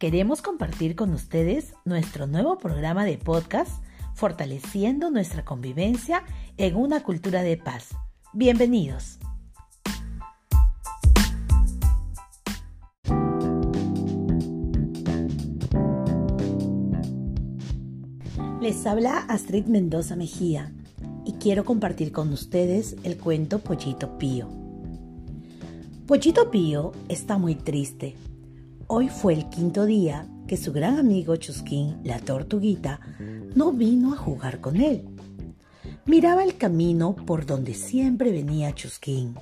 Queremos compartir con ustedes nuestro nuevo programa de podcast Fortaleciendo nuestra convivencia en una cultura de paz. Bienvenidos. Les habla Astrid Mendoza Mejía y quiero compartir con ustedes el cuento Pollito Pío. Pollito Pío está muy triste. Hoy fue el quinto día que su gran amigo Chusquín, la tortuguita, no vino a jugar con él. Miraba el camino por donde siempre venía Chusquín.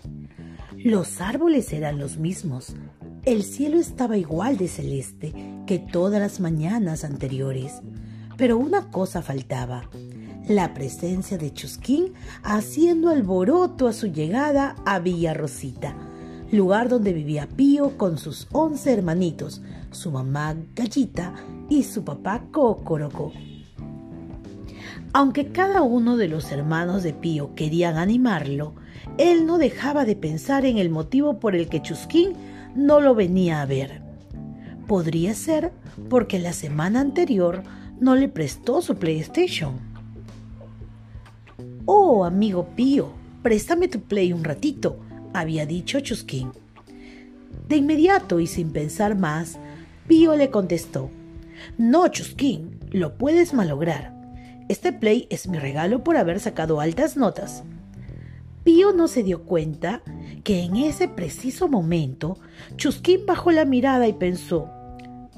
Los árboles eran los mismos. El cielo estaba igual de celeste que todas las mañanas anteriores. Pero una cosa faltaba la presencia de Chusquín haciendo alboroto a su llegada a Villa Rosita, lugar donde vivía Pío con sus once hermanitos, su mamá Gallita y su papá Cocoroco. Aunque cada uno de los hermanos de Pío querían animarlo, él no dejaba de pensar en el motivo por el que Chusquín no lo venía a ver. Podría ser porque la semana anterior no le prestó su PlayStation. Oh, amigo Pío, préstame tu play un ratito, había dicho Chusquín. De inmediato y sin pensar más, Pío le contestó, No, Chusquín, lo puedes malograr. Este play es mi regalo por haber sacado altas notas. Pío no se dio cuenta que en ese preciso momento Chusquín bajó la mirada y pensó,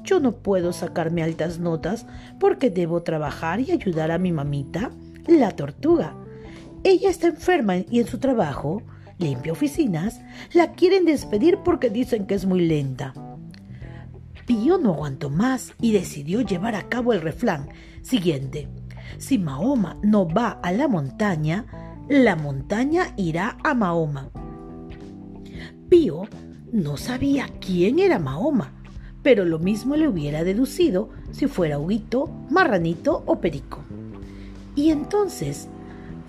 yo no puedo sacarme altas notas porque debo trabajar y ayudar a mi mamita, la tortuga. Ella está enferma y en su trabajo, limpia oficinas, la quieren despedir porque dicen que es muy lenta. Pío no aguantó más y decidió llevar a cabo el refrán siguiente. Si Mahoma no va a la montaña, la montaña irá a Mahoma. Pío no sabía quién era Mahoma, pero lo mismo le hubiera deducido si fuera Huguito, Marranito o Perico. Y entonces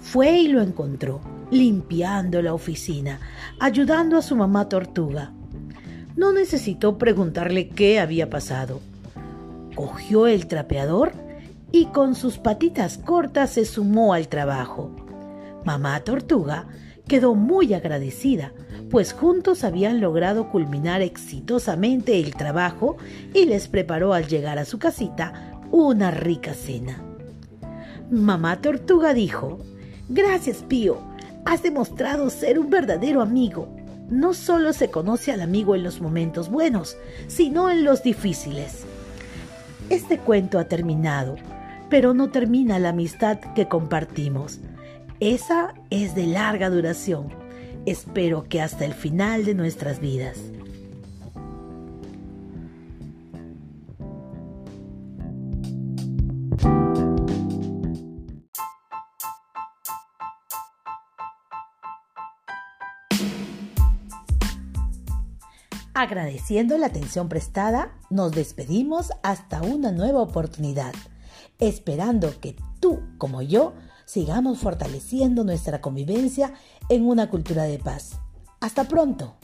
fue y lo encontró, limpiando la oficina, ayudando a su mamá tortuga. No necesitó preguntarle qué había pasado. Cogió el trapeador y con sus patitas cortas se sumó al trabajo. Mamá tortuga quedó muy agradecida, pues juntos habían logrado culminar exitosamente el trabajo y les preparó al llegar a su casita una rica cena. Mamá tortuga dijo, Gracias, Pío. Has demostrado ser un verdadero amigo. No solo se conoce al amigo en los momentos buenos, sino en los difíciles. Este cuento ha terminado, pero no termina la amistad que compartimos. Esa es de larga duración. Espero que hasta el final de nuestras vidas. Agradeciendo la atención prestada, nos despedimos hasta una nueva oportunidad, esperando que tú, como yo, sigamos fortaleciendo nuestra convivencia en una cultura de paz. Hasta pronto.